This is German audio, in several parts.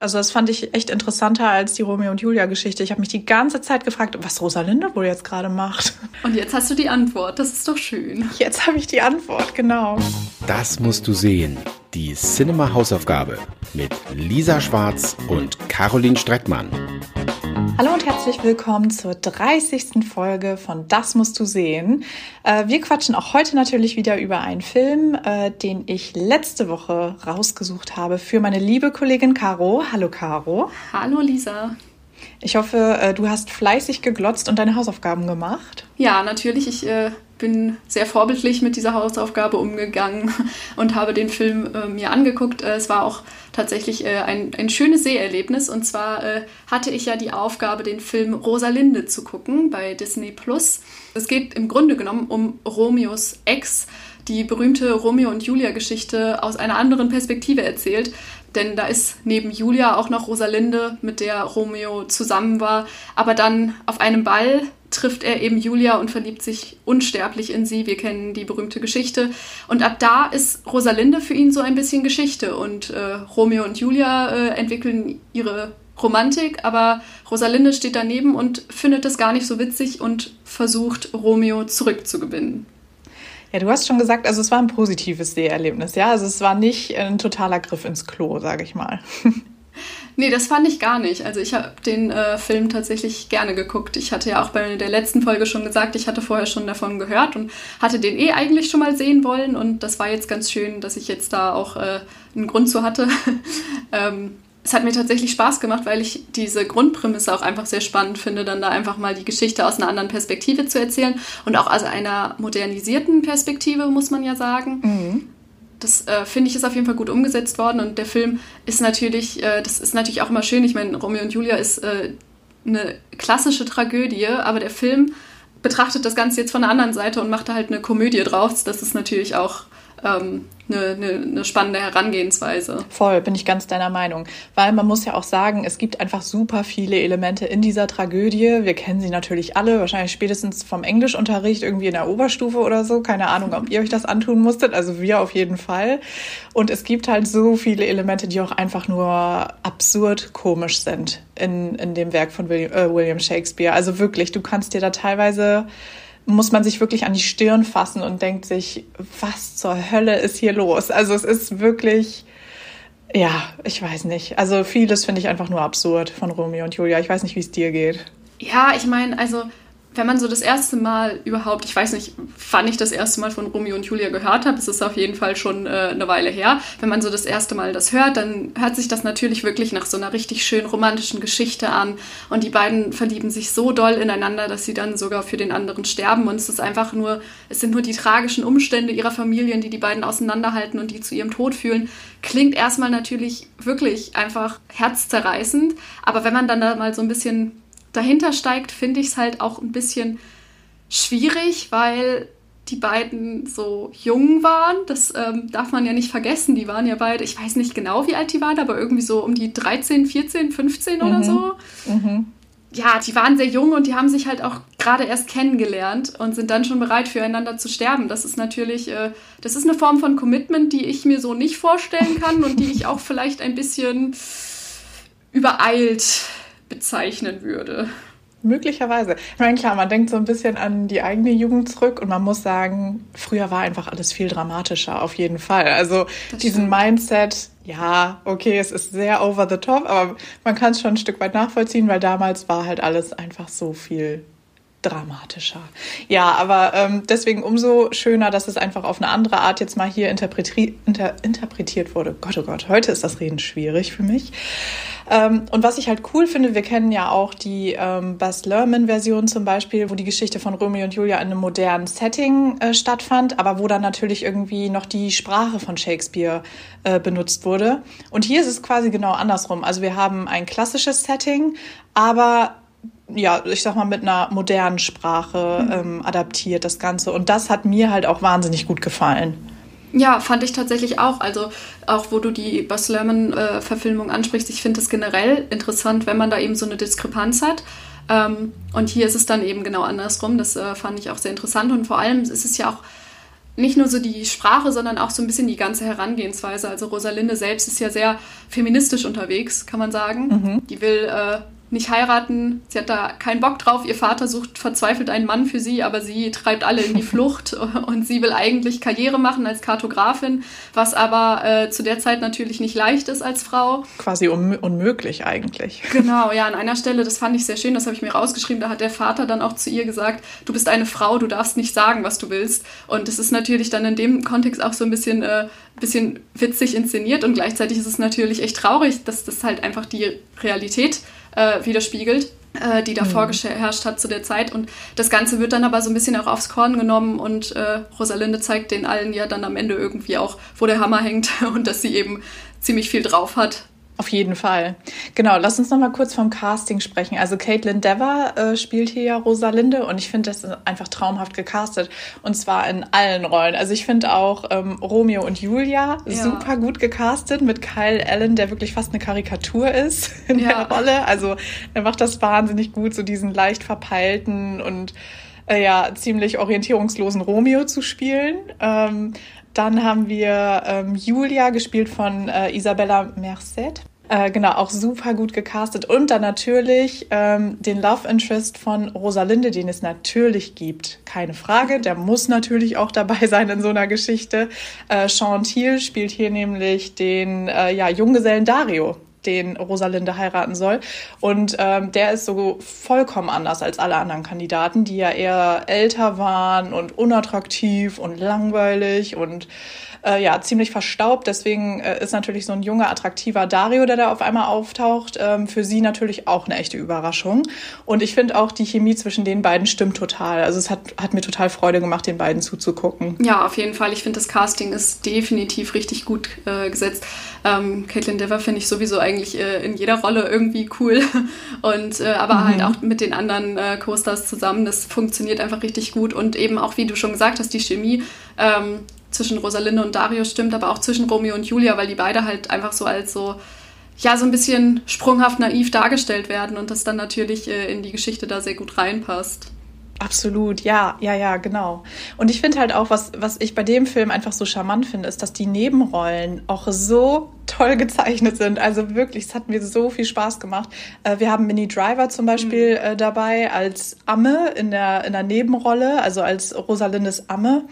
Also das fand ich echt interessanter als die Romeo und Julia Geschichte. Ich habe mich die ganze Zeit gefragt, was Rosalinde wohl jetzt gerade macht. Und jetzt hast du die Antwort. Das ist doch schön. Jetzt habe ich die Antwort, genau. Das musst du sehen. Die Cinema Hausaufgabe mit Lisa Schwarz und Caroline Streckmann. Hallo und herzlich willkommen zur 30. Folge von Das musst du sehen. Äh, wir quatschen auch heute natürlich wieder über einen Film, äh, den ich letzte Woche rausgesucht habe für meine liebe Kollegin Caro. Hallo Caro. Hallo Lisa. Ich hoffe, äh, du hast fleißig geglotzt und deine Hausaufgaben gemacht. Ja, natürlich. Ich äh, bin sehr vorbildlich mit dieser Hausaufgabe umgegangen und habe den Film äh, mir angeguckt. Äh, es war auch tatsächlich äh, ein, ein schönes Seherlebnis. Und zwar äh, hatte ich ja die Aufgabe, den Film Rosalinde zu gucken bei Disney Plus. Es geht im Grunde genommen um Romeos Ex, die berühmte Romeo und Julia-Geschichte aus einer anderen Perspektive erzählt. Denn da ist neben Julia auch noch Rosalinde, mit der Romeo zusammen war. Aber dann auf einem Ball trifft er eben Julia und verliebt sich unsterblich in sie. Wir kennen die berühmte Geschichte. Und ab da ist Rosalinde für ihn so ein bisschen Geschichte. Und äh, Romeo und Julia äh, entwickeln ihre Romantik, aber Rosalinde steht daneben und findet es gar nicht so witzig und versucht, Romeo zurückzugewinnen. Ja, du hast schon gesagt, also es war ein positives Seherlebnis, ja? Also es war nicht ein totaler Griff ins Klo, sage ich mal. Nee, das fand ich gar nicht. Also ich habe den äh, Film tatsächlich gerne geguckt. Ich hatte ja auch bei der letzten Folge schon gesagt, ich hatte vorher schon davon gehört und hatte den eh eigentlich schon mal sehen wollen. Und das war jetzt ganz schön, dass ich jetzt da auch äh, einen Grund zu hatte. ähm, es hat mir tatsächlich Spaß gemacht, weil ich diese Grundprämisse auch einfach sehr spannend finde, dann da einfach mal die Geschichte aus einer anderen Perspektive zu erzählen und auch aus einer modernisierten Perspektive, muss man ja sagen. Mhm. Das äh, finde ich ist auf jeden Fall gut umgesetzt worden und der Film ist natürlich, äh, das ist natürlich auch immer schön. Ich meine, Romeo und Julia ist äh, eine klassische Tragödie, aber der Film betrachtet das Ganze jetzt von der anderen Seite und macht da halt eine Komödie draus. Das ist natürlich auch ähm, eine, eine, eine, spannende Herangehensweise. Voll, bin ich ganz deiner Meinung. Weil man muss ja auch sagen, es gibt einfach super viele Elemente in dieser Tragödie. Wir kennen sie natürlich alle, wahrscheinlich spätestens vom Englischunterricht irgendwie in der Oberstufe oder so. Keine Ahnung, ob ihr euch das antun musstet. Also wir auf jeden Fall. Und es gibt halt so viele Elemente, die auch einfach nur absurd komisch sind in, in dem Werk von William, äh, William Shakespeare. Also wirklich, du kannst dir da teilweise muss man sich wirklich an die Stirn fassen und denkt sich, was zur Hölle ist hier los? Also es ist wirklich, ja, ich weiß nicht. Also vieles finde ich einfach nur absurd von Romeo und Julia. Ich weiß nicht, wie es dir geht. Ja, ich meine, also wenn man so das erste Mal überhaupt, ich weiß nicht, wann ich das erste Mal von Romeo und Julia gehört habe, es ist auf jeden Fall schon äh, eine Weile her. Wenn man so das erste Mal das hört, dann hört sich das natürlich wirklich nach so einer richtig schön romantischen Geschichte an. Und die beiden verlieben sich so doll ineinander, dass sie dann sogar für den anderen sterben. Und es ist einfach nur, es sind nur die tragischen Umstände ihrer Familien, die die beiden auseinanderhalten und die zu ihrem Tod fühlen. Klingt erstmal natürlich wirklich einfach herzzerreißend. Aber wenn man dann da mal so ein bisschen dahinter steigt, finde ich es halt auch ein bisschen schwierig, weil die beiden so jung waren. Das ähm, darf man ja nicht vergessen. Die waren ja beide, ich weiß nicht genau, wie alt die waren, aber irgendwie so um die 13, 14, 15 mhm. oder so. Mhm. Ja, die waren sehr jung und die haben sich halt auch gerade erst kennengelernt und sind dann schon bereit, füreinander zu sterben. Das ist natürlich, äh, das ist eine Form von Commitment, die ich mir so nicht vorstellen kann und die ich auch vielleicht ein bisschen übereilt bezeichnen würde. Möglicherweise. Ich meine, klar, man denkt so ein bisschen an die eigene Jugend zurück und man muss sagen, früher war einfach alles viel dramatischer, auf jeden Fall. Also das diesen stimmt. Mindset, ja, okay, es ist sehr over the top, aber man kann es schon ein Stück weit nachvollziehen, weil damals war halt alles einfach so viel dramatischer. Ja, aber ähm, deswegen umso schöner, dass es einfach auf eine andere Art jetzt mal hier interpretiert, inter, interpretiert wurde. Gott, oh Gott, heute ist das Reden schwierig für mich. Ähm, und was ich halt cool finde, wir kennen ja auch die ähm, Baz Luhrmann-Version zum Beispiel, wo die Geschichte von Romeo und Julia in einem modernen Setting äh, stattfand, aber wo dann natürlich irgendwie noch die Sprache von Shakespeare äh, benutzt wurde. Und hier ist es quasi genau andersrum. Also wir haben ein klassisches Setting, aber ja, ich sag mal, mit einer modernen Sprache mhm. ähm, adaptiert, das Ganze. Und das hat mir halt auch wahnsinnig gut gefallen. Ja, fand ich tatsächlich auch. Also auch wo du die Buzz Lerman-Verfilmung äh, ansprichst, ich finde es generell interessant, wenn man da eben so eine Diskrepanz hat. Ähm, und hier ist es dann eben genau andersrum. Das äh, fand ich auch sehr interessant. Und vor allem ist es ja auch nicht nur so die Sprache, sondern auch so ein bisschen die ganze Herangehensweise. Also Rosalinde selbst ist ja sehr feministisch unterwegs, kann man sagen. Mhm. Die will äh, nicht heiraten. Sie hat da keinen Bock drauf. Ihr Vater sucht verzweifelt einen Mann für sie, aber sie treibt alle in die Flucht und sie will eigentlich Karriere machen als Kartografin, was aber äh, zu der Zeit natürlich nicht leicht ist als Frau. Quasi un unmöglich eigentlich. Genau, ja, an einer Stelle, das fand ich sehr schön, das habe ich mir rausgeschrieben, da hat der Vater dann auch zu ihr gesagt, du bist eine Frau, du darfst nicht sagen, was du willst. Und das ist natürlich dann in dem Kontext auch so ein bisschen, äh, bisschen witzig inszeniert und gleichzeitig ist es natürlich echt traurig, dass das halt einfach die Realität ist äh, widerspiegelt, äh, die da mhm. vorgeherrscht hat zu der Zeit. Und das Ganze wird dann aber so ein bisschen auch aufs Korn genommen und äh, Rosalinde zeigt den allen ja dann am Ende irgendwie auch, wo der Hammer hängt und dass sie eben ziemlich viel drauf hat auf jeden Fall. Genau, lass uns noch mal kurz vom Casting sprechen. Also Caitlin Dever äh, spielt hier ja Rosalinde und ich finde das einfach traumhaft gecastet und zwar in allen Rollen. Also ich finde auch ähm, Romeo und Julia ja. super gut gecastet mit Kyle Allen, der wirklich fast eine Karikatur ist in ja. der Rolle. Also er macht das wahnsinnig gut, so diesen leicht verpeilten und äh, ja ziemlich orientierungslosen Romeo zu spielen. Ähm, dann haben wir ähm, Julia, gespielt von äh, Isabella Merced. Äh, genau, auch super gut gecastet. Und dann natürlich ähm, den Love Interest von Rosalinde, den es natürlich gibt. Keine Frage, der muss natürlich auch dabei sein in so einer Geschichte. Äh, Sean Thiel spielt hier nämlich den äh, ja, Junggesellen Dario den Rosalinde heiraten soll. Und ähm, der ist so vollkommen anders als alle anderen Kandidaten, die ja eher älter waren und unattraktiv und langweilig und äh, ja, ziemlich verstaubt. Deswegen äh, ist natürlich so ein junger, attraktiver Dario, der da auf einmal auftaucht, ähm, für sie natürlich auch eine echte Überraschung. Und ich finde auch, die Chemie zwischen den beiden stimmt total. Also es hat, hat mir total Freude gemacht, den beiden zuzugucken. Ja, auf jeden Fall. Ich finde, das Casting ist definitiv richtig gut äh, gesetzt. Ähm, Caitlin Dever finde ich sowieso eigentlich äh, in jeder Rolle irgendwie cool. Und äh, aber halt mhm. halt auch mit den anderen äh, Co-Stars zusammen. Das funktioniert einfach richtig gut. Und eben auch, wie du schon gesagt hast, die Chemie ähm, zwischen Rosalinde und Dario stimmt, aber auch zwischen Romeo und Julia, weil die beide halt einfach so als so ja, so ein bisschen sprunghaft naiv dargestellt werden und das dann natürlich äh, in die Geschichte da sehr gut reinpasst. Absolut, ja, ja, ja, genau. Und ich finde halt auch, was, was ich bei dem Film einfach so charmant finde, ist, dass die Nebenrollen auch so toll gezeichnet sind. Also wirklich, es hat mir so viel Spaß gemacht. Äh, wir haben Minnie Driver zum Beispiel mhm. äh, dabei als Amme in der, in der Nebenrolle, also als Rosalindes Amme.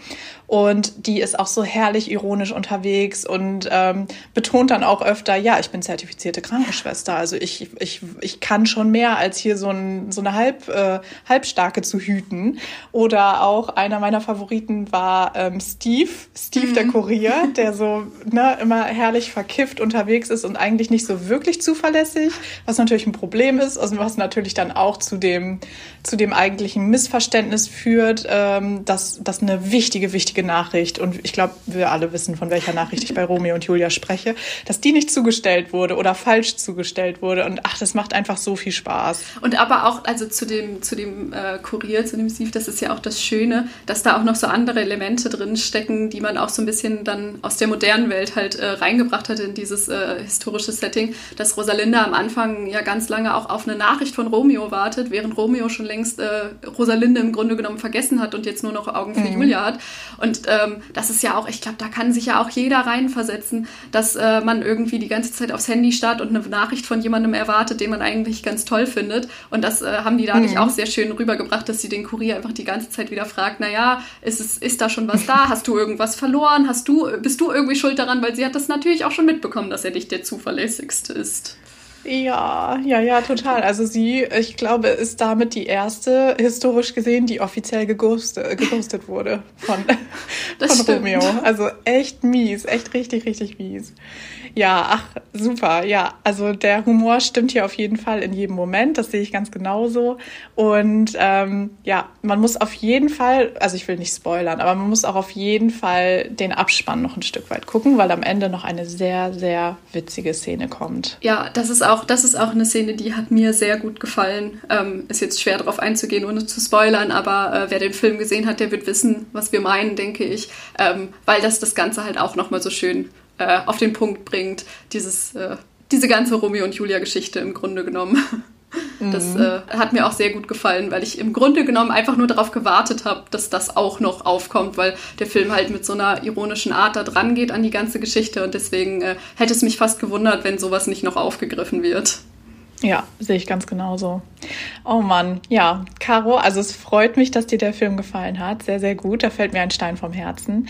Und die ist auch so herrlich ironisch unterwegs und ähm, betont dann auch öfter, ja, ich bin zertifizierte Krankenschwester. Also ich, ich, ich kann schon mehr als hier so, ein, so eine Halb, äh, Halbstarke zu hüten. Oder auch einer meiner Favoriten war ähm, Steve, Steve mhm. der Kurier, der so ne, immer herrlich verkifft unterwegs ist und eigentlich nicht so wirklich zuverlässig, was natürlich ein Problem ist, also was natürlich dann auch zu dem, zu dem eigentlichen Missverständnis führt, ähm, dass das eine wichtige, wichtige wichtige Nachricht, und ich glaube, wir alle wissen, von welcher Nachricht ich bei Romeo und Julia spreche, dass die nicht zugestellt wurde oder falsch zugestellt wurde. Und ach, das macht einfach so viel Spaß. Und aber auch, also zu dem, zu dem äh, Kurier, zu dem Sieve, das ist ja auch das Schöne, dass da auch noch so andere Elemente drin stecken, die man auch so ein bisschen dann aus der modernen Welt halt äh, reingebracht hat in dieses äh, historische Setting, dass Rosalinda am Anfang ja ganz lange auch auf eine Nachricht von Romeo wartet, während Romeo schon längst äh, Rosalinde im Grunde genommen vergessen hat und jetzt nur noch Augen für mhm. Julia hat. Und ähm, das ist ja auch, ich glaube, da kann sich ja auch jeder reinversetzen, dass äh, man irgendwie die ganze Zeit aufs Handy starrt und eine Nachricht von jemandem erwartet, den man eigentlich ganz toll findet. Und das äh, haben die dadurch mhm. auch sehr schön rübergebracht, dass sie den Kurier einfach die ganze Zeit wieder fragt, naja, ist, es, ist da schon was da? Hast du irgendwas verloren? Hast du, bist du irgendwie schuld daran? Weil sie hat das natürlich auch schon mitbekommen, dass er nicht der zuverlässigste ist. Ja, ja, ja, total. Also sie, ich glaube, ist damit die erste, historisch gesehen, die offiziell geghostet, geghostet wurde von, von Romeo. Also echt mies, echt richtig, richtig mies. Ja, ach, super. Ja, also der Humor stimmt hier auf jeden Fall in jedem Moment. Das sehe ich ganz genauso. Und ähm, ja, man muss auf jeden Fall, also ich will nicht spoilern, aber man muss auch auf jeden Fall den Abspann noch ein Stück weit gucken, weil am Ende noch eine sehr, sehr witzige Szene kommt. Ja, das ist auch, das ist auch eine Szene, die hat mir sehr gut gefallen. Ähm, ist jetzt schwer darauf einzugehen, ohne zu spoilern, aber äh, wer den Film gesehen hat, der wird wissen, was wir meinen, denke ich, ähm, weil das das Ganze halt auch nochmal so schön äh, auf den Punkt bringt. Dieses, äh, diese ganze Romeo und Julia-Geschichte im Grunde genommen. Mhm. Das äh, hat mir auch sehr gut gefallen, weil ich im Grunde genommen einfach nur darauf gewartet habe, dass das auch noch aufkommt, weil der Film halt mit so einer ironischen Art da dran geht an die ganze Geschichte und deswegen äh, hätte es mich fast gewundert, wenn sowas nicht noch aufgegriffen wird. Ja, sehe ich ganz genauso. Oh Mann, ja, Caro, also es freut mich, dass dir der Film gefallen hat. Sehr, sehr gut. Da fällt mir ein Stein vom Herzen.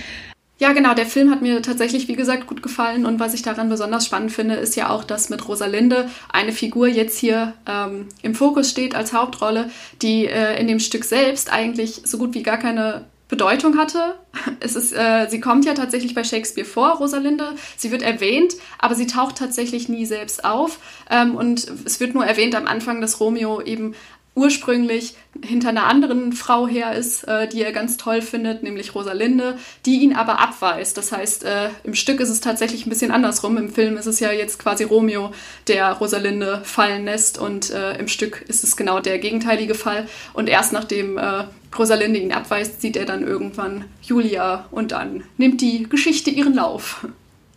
Ja, genau. Der Film hat mir tatsächlich, wie gesagt, gut gefallen. Und was ich daran besonders spannend finde, ist ja auch, dass mit Rosalinde eine Figur jetzt hier ähm, im Fokus steht als Hauptrolle, die äh, in dem Stück selbst eigentlich so gut wie gar keine Bedeutung hatte. Es ist, äh, sie kommt ja tatsächlich bei Shakespeare vor, Rosalinde. Sie wird erwähnt, aber sie taucht tatsächlich nie selbst auf. Ähm, und es wird nur erwähnt am Anfang, dass Romeo eben ursprünglich hinter einer anderen Frau her ist, äh, die er ganz toll findet, nämlich Rosalinde, die ihn aber abweist. Das heißt, äh, im Stück ist es tatsächlich ein bisschen andersrum. Im Film ist es ja jetzt quasi Romeo, der Rosalinde fallen lässt und äh, im Stück ist es genau der gegenteilige Fall. Und erst nachdem äh, Rosalinde ihn abweist, sieht er dann irgendwann Julia und dann nimmt die Geschichte ihren Lauf.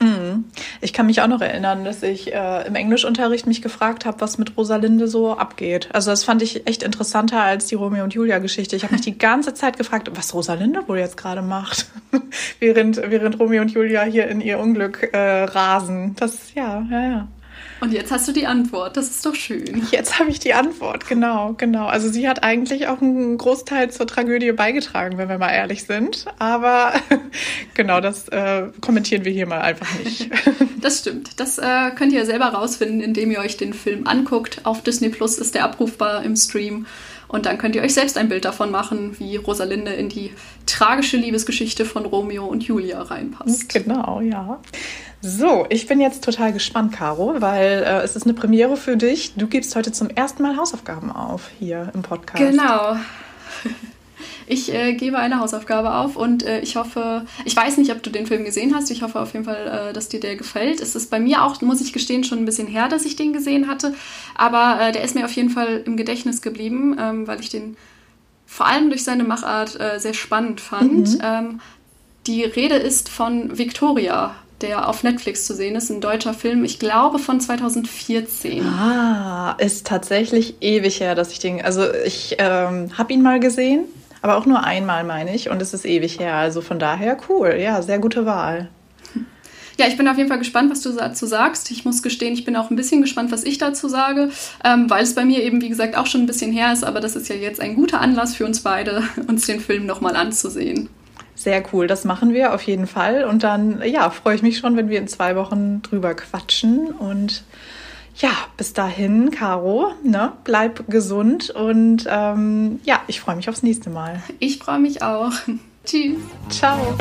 Mhm. Ich kann mich auch noch erinnern, dass ich äh, im Englischunterricht mich gefragt habe, was mit Rosalinde so abgeht. Also das fand ich echt interessanter als die Romeo und Julia Geschichte. Ich habe mich die ganze Zeit gefragt, was Rosalinde wohl jetzt gerade macht, während während Romeo und Julia hier in ihr Unglück äh, rasen. Das ja, ja, ja. Und jetzt hast du die Antwort. Das ist doch schön. Jetzt habe ich die Antwort, genau, genau. Also sie hat eigentlich auch einen Großteil zur Tragödie beigetragen, wenn wir mal ehrlich sind. Aber genau, das äh, kommentieren wir hier mal einfach nicht. Das stimmt. Das äh, könnt ihr selber rausfinden, indem ihr euch den Film anguckt. Auf Disney Plus ist der abrufbar im Stream. Und dann könnt ihr euch selbst ein Bild davon machen, wie Rosalinde in die tragische Liebesgeschichte von Romeo und Julia reinpasst. Genau, ja. So, ich bin jetzt total gespannt, Caro, weil äh, es ist eine Premiere für dich. Du gibst heute zum ersten Mal Hausaufgaben auf hier im Podcast. Genau. Ich äh, gebe eine Hausaufgabe auf und äh, ich hoffe, ich weiß nicht, ob du den Film gesehen hast. Ich hoffe auf jeden Fall, äh, dass dir der gefällt. Es ist bei mir auch, muss ich gestehen, schon ein bisschen her, dass ich den gesehen hatte. Aber äh, der ist mir auf jeden Fall im Gedächtnis geblieben, ähm, weil ich den vor allem durch seine Machart äh, sehr spannend fand. Mhm. Ähm, die Rede ist von Victoria der auf Netflix zu sehen ist, ein deutscher Film, ich glaube von 2014. Ah, ist tatsächlich ewig her, dass ich den, also ich ähm, habe ihn mal gesehen, aber auch nur einmal meine ich und es ist ewig her, also von daher cool, ja, sehr gute Wahl. Ja, ich bin auf jeden Fall gespannt, was du dazu sagst. Ich muss gestehen, ich bin auch ein bisschen gespannt, was ich dazu sage, ähm, weil es bei mir eben, wie gesagt, auch schon ein bisschen her ist. Aber das ist ja jetzt ein guter Anlass für uns beide, uns den Film nochmal anzusehen. Sehr cool, das machen wir auf jeden Fall. Und dann, ja, freue ich mich schon, wenn wir in zwei Wochen drüber quatschen. Und ja, bis dahin, Caro, ne, bleib gesund und ähm, ja, ich freue mich aufs nächste Mal. Ich freue mich auch. Tschüss. Ciao.